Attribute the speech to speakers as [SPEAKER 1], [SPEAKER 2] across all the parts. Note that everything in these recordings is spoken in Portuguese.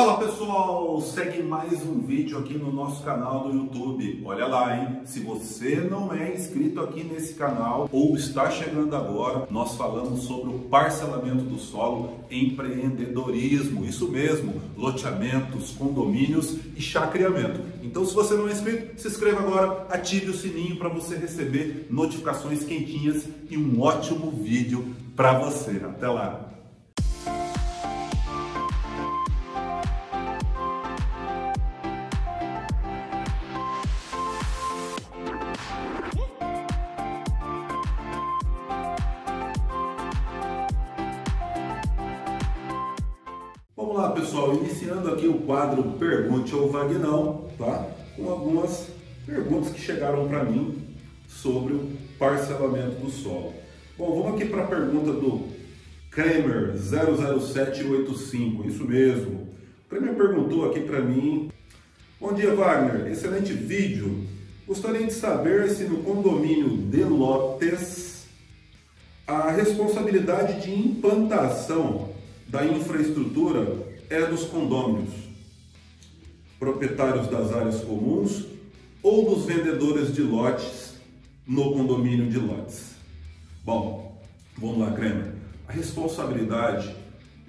[SPEAKER 1] Fala pessoal, segue mais um vídeo aqui no nosso canal do YouTube. Olha lá, hein? Se você não é inscrito aqui nesse canal ou está chegando agora, nós falamos sobre o parcelamento do solo, empreendedorismo, isso mesmo, loteamentos, condomínios e chacreamento. Então, se você não é inscrito, se inscreva agora, ative o sininho para você receber notificações quentinhas e um ótimo vídeo para você. Até lá! Pessoal, iniciando aqui o quadro Pergunte ou Vagnão, tá? Com algumas perguntas que chegaram para mim sobre o parcelamento do solo. Bom, vamos aqui para a pergunta do Kramer 00785, isso mesmo. O Kramer perguntou aqui para mim: Bom dia, Wagner, excelente vídeo. Gostaria de saber se no condomínio de lotes a responsabilidade de implantação da infraestrutura é dos condôminos, proprietários das áreas comuns ou dos vendedores de lotes no condomínio de lotes. Bom, vamos lá, Kremer. A responsabilidade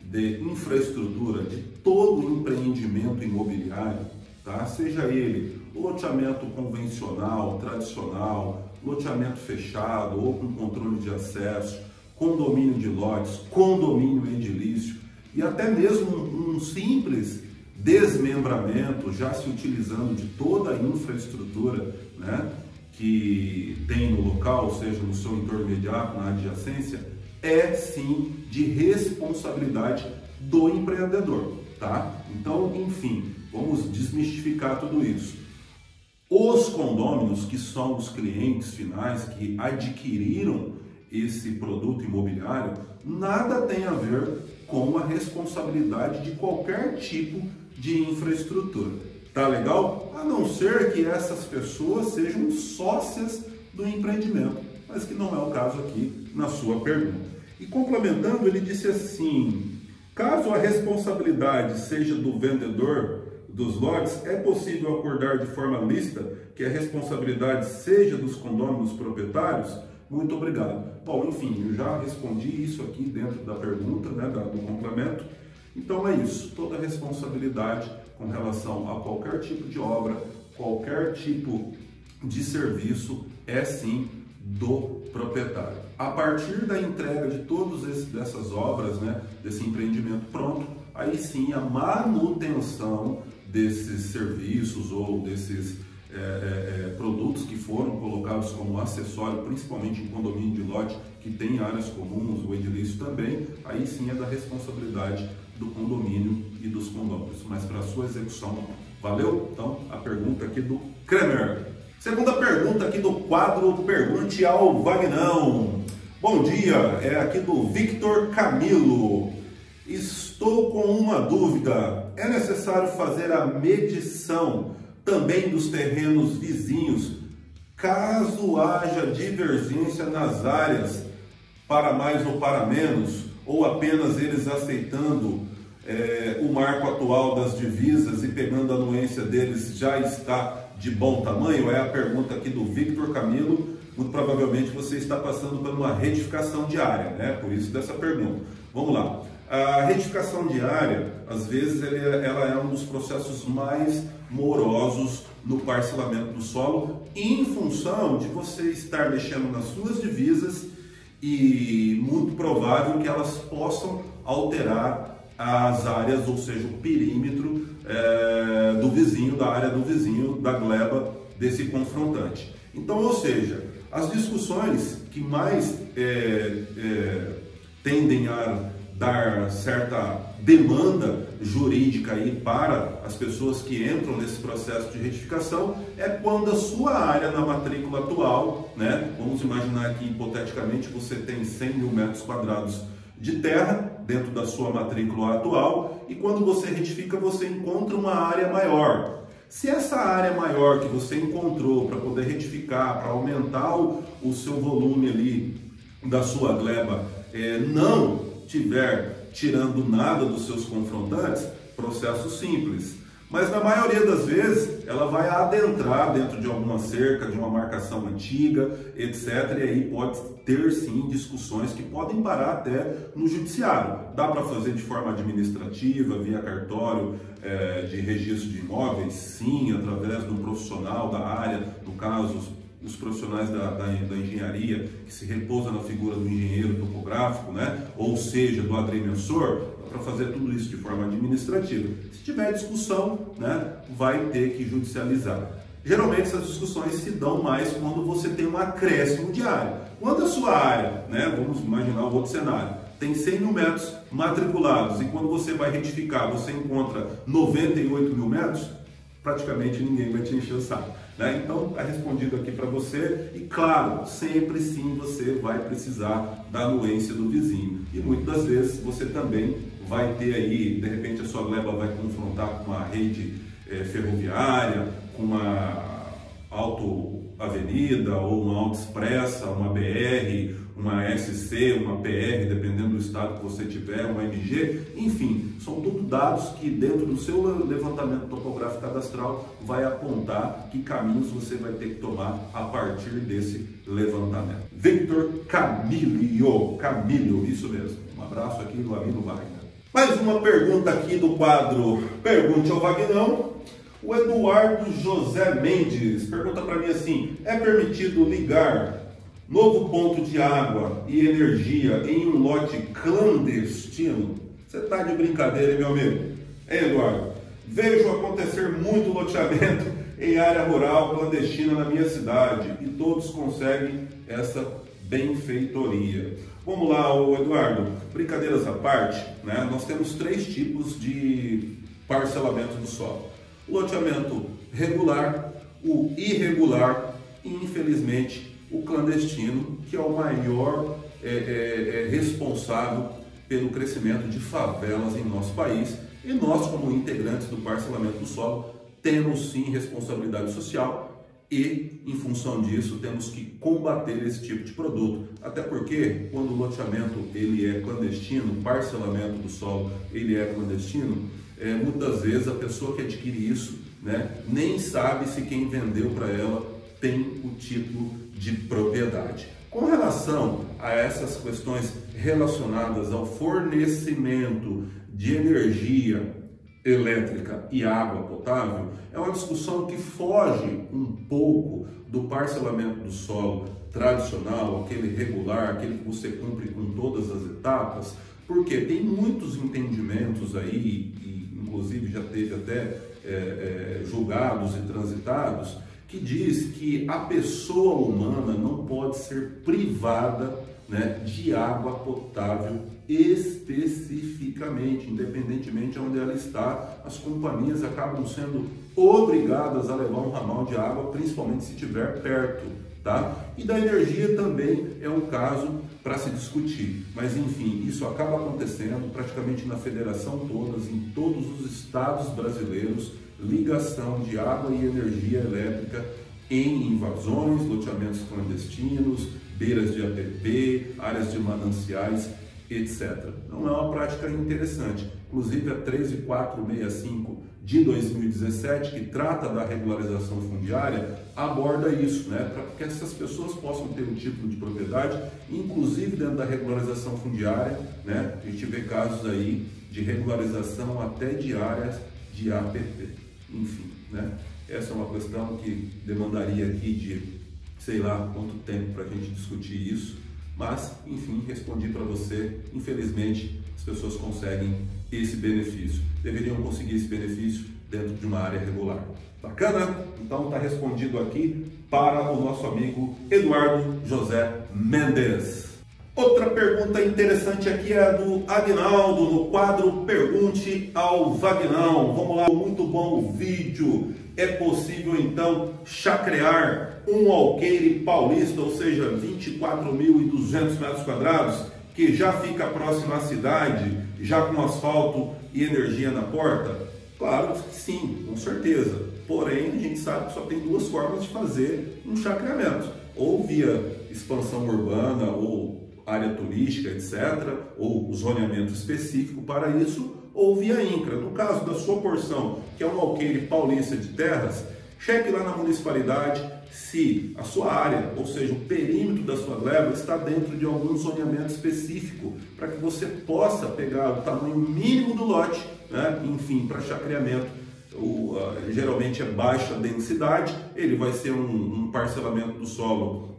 [SPEAKER 1] de infraestrutura de todo empreendimento imobiliário, tá? seja ele loteamento convencional, tradicional, loteamento fechado ou com controle de acesso, condomínio de lotes, condomínio edilício e até mesmo um simples desmembramento, já se utilizando de toda a infraestrutura né, que tem no local, seja no seu entorno imediato, na adjacência, é sim de responsabilidade do empreendedor, tá? Então, enfim, vamos desmistificar tudo isso. Os condôminos, que são os clientes finais que adquiriram esse produto imobiliário nada tem a ver com a responsabilidade de qualquer tipo de infraestrutura. Tá legal? A não ser que essas pessoas sejam sócias do empreendimento, mas que não é o caso aqui na sua pergunta. E complementando, ele disse assim: caso a responsabilidade seja do vendedor dos lotes, é possível acordar de forma lista que a responsabilidade seja dos condôminos proprietários? Muito obrigado. Bom, enfim, eu já respondi isso aqui dentro da pergunta, né, do complemento. Então é isso, toda responsabilidade com relação a qualquer tipo de obra, qualquer tipo de serviço é sim do proprietário. A partir da entrega de todas essas obras, né, desse empreendimento pronto, aí sim a manutenção desses serviços ou desses é, é, é, produtos que foram colocados como acessório, principalmente em condomínio de lote que tem áreas comuns, o edilício também, aí sim é da responsabilidade do condomínio e dos condôminos. Mas para sua execução, valeu? Então, a pergunta aqui do Kramer. Segunda pergunta aqui do quadro Pergunte ao Vagnão. Bom dia, é aqui do Victor Camilo. Estou com uma dúvida. É necessário fazer a medição também dos terrenos vizinhos, caso haja divergência nas áreas para mais ou para menos, ou apenas eles aceitando é, o marco atual das divisas e pegando a anuência deles já está de bom tamanho? É a pergunta aqui do Victor Camilo. Muito provavelmente você está passando por uma retificação diária, né? Por isso dessa pergunta. Vamos lá. A retificação diária, às vezes, ela é um dos processos mais morosos no parcelamento do solo, em função de você estar mexendo nas suas divisas e muito provável que elas possam alterar as áreas, ou seja, o perímetro é, do vizinho, da área do vizinho, da gleba desse confrontante. Então, ou seja, as discussões que mais é, é, tendem a dar certa demanda jurídica aí para as pessoas que entram nesse processo de retificação é quando a sua área na matrícula atual, né, vamos imaginar que hipoteticamente você tem 100 mil metros quadrados de terra dentro da sua matrícula atual e quando você retifica você encontra uma área maior. Se essa área maior que você encontrou para poder retificar, para aumentar o, o, seu volume ali da sua gleba, é, não tiver tirando nada dos seus confrontantes, processo simples. Mas na maioria das vezes ela vai adentrar dentro de alguma cerca, de uma marcação antiga, etc. E aí pode ter sim discussões que podem parar até no judiciário. Dá para fazer de forma administrativa, via cartório é, de registro de imóveis, sim, através um profissional da área, no caso os profissionais da, da, da, engenharia, que se repousa na figura do engenheiro topográfico, né? ou seja, do agrimensor, para fazer tudo isso de forma administrativa. Se tiver discussão, né, vai ter que judicializar. Geralmente essas discussões se dão mais quando você tem um acréscimo de área. Quando a sua área, né, vamos imaginar o outro cenário, tem 100 mil metros matriculados e quando você vai retificar você encontra 98 mil metros, praticamente ninguém vai te encher o saco. Né? Então, está respondido aqui para você. E claro, sempre sim você vai precisar da anuência do vizinho. E muitas das vezes você também vai ter aí, de repente a sua gleba vai confrontar com uma rede é, ferroviária, com uma autoavenida ou uma autoexpressa, uma BR, uma SC, uma PR, dependendo do estado que você tiver, uma MG, enfim, são tudo dados que dentro do seu levantamento topográfico cadastral vai apontar que caminhos você vai ter que tomar a partir desse levantamento. Victor Camilio, Camilio, isso mesmo. Um abraço aqui do amigo Wagner. Mais uma pergunta aqui do quadro Pergunte ao Vagnão. O Eduardo José Mendes pergunta para mim assim: é permitido ligar Novo ponto de água e energia em um lote clandestino. Você está de brincadeira, meu amigo? Hein, Eduardo? Vejo acontecer muito loteamento em área rural clandestina na minha cidade e todos conseguem essa benfeitoria. Vamos lá, Eduardo. Brincadeiras à parte, né? Nós temos três tipos de parcelamento do solo: o loteamento regular, o irregular e, infelizmente, o clandestino, que é o maior é, é, é, responsável pelo crescimento de favelas em nosso país. E nós, como integrantes do parcelamento do solo, temos sim responsabilidade social e, em função disso, temos que combater esse tipo de produto. Até porque, quando o loteamento ele é clandestino, o parcelamento do solo ele é clandestino, é, muitas vezes a pessoa que adquire isso né, nem sabe se quem vendeu para ela tem o título de propriedade. Com relação a essas questões relacionadas ao fornecimento de energia elétrica e água potável, é uma discussão que foge um pouco do parcelamento do solo tradicional, aquele regular, aquele que você cumpre com todas as etapas, porque tem muitos entendimentos aí, e inclusive já teve até é, é, julgados e transitados, que diz que a pessoa humana não pode ser privada né, de água potável especificamente, independentemente de onde ela está, as companhias acabam sendo obrigadas a levar um ramal de água, principalmente se estiver perto, tá? E da energia também é um caso para se discutir, mas enfim, isso acaba acontecendo praticamente na federação todas, em todos os estados brasileiros, ligação de água e energia elétrica em invasões, loteamentos clandestinos, beiras de APP, áreas de mananciais, etc. Não é uma prática interessante. Inclusive a 13465 de 2017, que trata da regularização fundiária, aborda isso, né? para que essas pessoas possam ter um título de propriedade, inclusive dentro da regularização fundiária, né? a gente vê casos aí de regularização até de áreas de APP enfim, né? Essa é uma questão que demandaria aqui de sei lá quanto tempo para a gente discutir isso, mas enfim, respondi para você. Infelizmente, as pessoas conseguem esse benefício, deveriam conseguir esse benefício dentro de uma área regular. Bacana? Então está respondido aqui para o nosso amigo Eduardo José Mendes. Outra pergunta interessante aqui é a do Agnaldo, no quadro Pergunte ao Vagnão. Vamos lá, muito bom o vídeo. É possível então chacrear um alqueire paulista, ou seja, 24.200 metros quadrados, que já fica próximo à cidade, já com asfalto e energia na porta? Claro que sim, com certeza. Porém, a gente sabe que só tem duas formas de fazer um chacreamento: ou via expansão urbana ou área turística, etc., ou zoneamento específico para isso, ou via INCRA. No caso da sua porção, que é um alqueire paulista de terras, cheque lá na municipalidade se a sua área, ou seja, o perímetro da sua gleba está dentro de algum zoneamento específico, para que você possa pegar o tamanho mínimo do lote, né? enfim, para chacreamento. O, geralmente é baixa densidade, ele vai ser um, um parcelamento do solo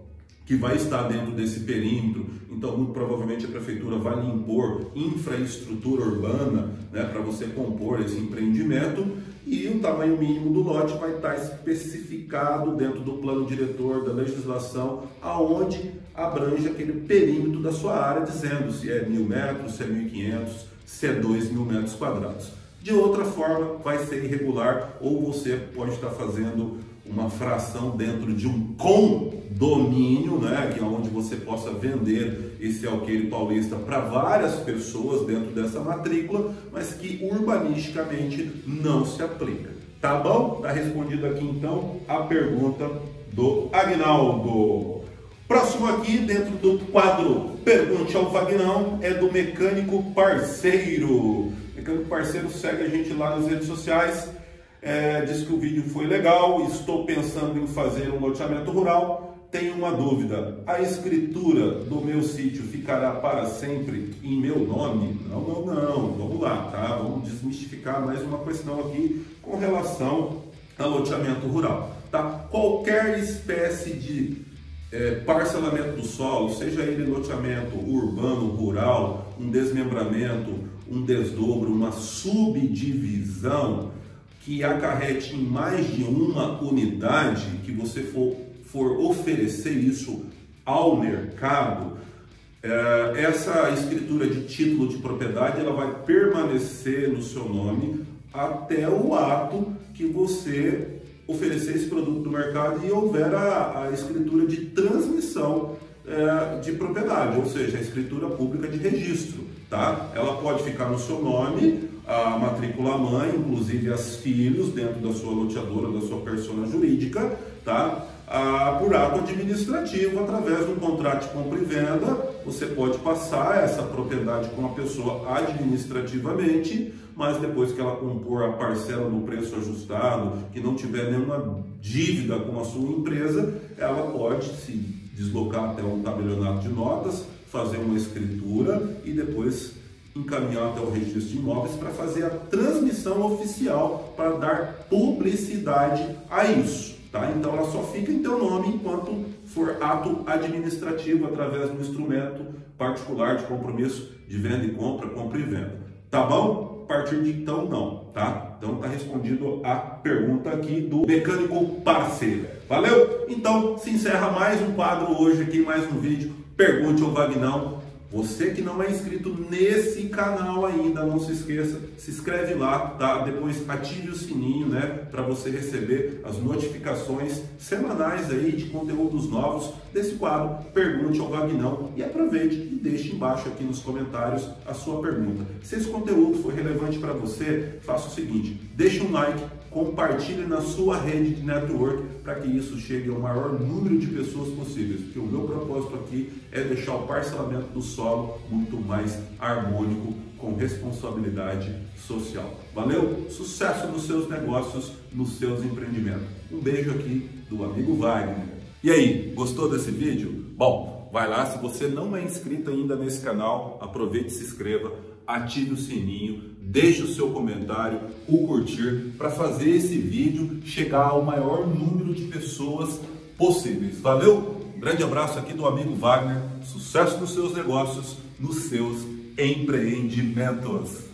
[SPEAKER 1] que vai estar dentro desse perímetro. Então, muito provavelmente a prefeitura vai lhe impor infraestrutura urbana né, para você compor esse empreendimento e o tamanho mínimo do lote vai estar especificado dentro do plano diretor da legislação, aonde abrange aquele perímetro da sua área, dizendo se é mil metros, se é 1.500, se é dois mil metros quadrados. De outra forma, vai ser irregular ou você pode estar fazendo uma fração dentro de um condomínio, né, que é onde você possa vender esse alqueire paulista para várias pessoas dentro dessa matrícula, mas que urbanisticamente não se aplica. Tá bom? Tá respondido aqui então a pergunta do Agnaldo. Próximo aqui, dentro do quadro Pergunte ao Vagnão, é do Mecânico Parceiro. Mecânico Parceiro segue a gente lá nas redes sociais é, diz que o vídeo foi legal, estou pensando em fazer um loteamento rural. Tenho uma dúvida: a escritura do meu sítio ficará para sempre em meu nome? Não, não, não. Vamos lá, tá? Vamos desmistificar mais uma questão aqui com relação ao loteamento rural, tá? Qualquer espécie de é, parcelamento do solo, seja ele loteamento urbano, rural, um desmembramento, um desdobro, uma subdivisão, que acarrete em mais de uma unidade, que você for, for oferecer isso ao mercado, é, essa escritura de título de propriedade ela vai permanecer no seu nome até o ato que você oferecer esse produto no mercado e houver a, a escritura de transmissão é, de propriedade, ou seja, a escritura pública de registro. Tá? Ela pode ficar no seu nome a matrícula mãe, inclusive as filhos dentro da sua loteadora, da sua persona jurídica, tá? Ah, por ato administrativo, através um contrato de compra e venda, você pode passar essa propriedade com a pessoa administrativamente, mas depois que ela compor a parcela no preço ajustado, que não tiver nenhuma dívida com a sua empresa, ela pode se deslocar até um tabelionato de notas, fazer uma escritura e depois encaminhar até o registro de imóveis para fazer a transmissão oficial para dar publicidade a isso. Tá? Então ela só fica em teu nome enquanto for ato administrativo através do instrumento particular de compromisso de venda e compra, compra e venda. Tá bom? A partir de então não, tá? Então tá respondido a pergunta aqui do mecânico parceiro. Valeu? Então se encerra mais um quadro hoje aqui, mais um vídeo. Pergunte ao Vagnão você que não é inscrito nesse canal ainda, não se esqueça, se inscreve lá, tá? Depois ative o sininho, né, para você receber as notificações semanais aí de conteúdos novos desse quadro Pergunte ao Vagnão e aproveite e deixe embaixo aqui nos comentários a sua pergunta. Se esse conteúdo foi relevante para você, faça o seguinte, deixe um like, compartilhe na sua rede de network para que isso chegue ao maior número de pessoas possíveis, porque o meu propósito aqui é deixar o parcelamento do solo muito mais harmônico com responsabilidade social. Valeu? Sucesso nos seus negócios, nos seus empreendimentos. Um beijo aqui do amigo Wagner. E aí, gostou desse vídeo? Bom, vai lá, se você não é inscrito ainda nesse canal, aproveite e se inscreva, ative o sininho, deixe o seu comentário, o curtir, para fazer esse vídeo chegar ao maior número de pessoas possíveis. Valeu? Grande abraço aqui do amigo Wagner, sucesso nos seus negócios, nos seus empreendimentos.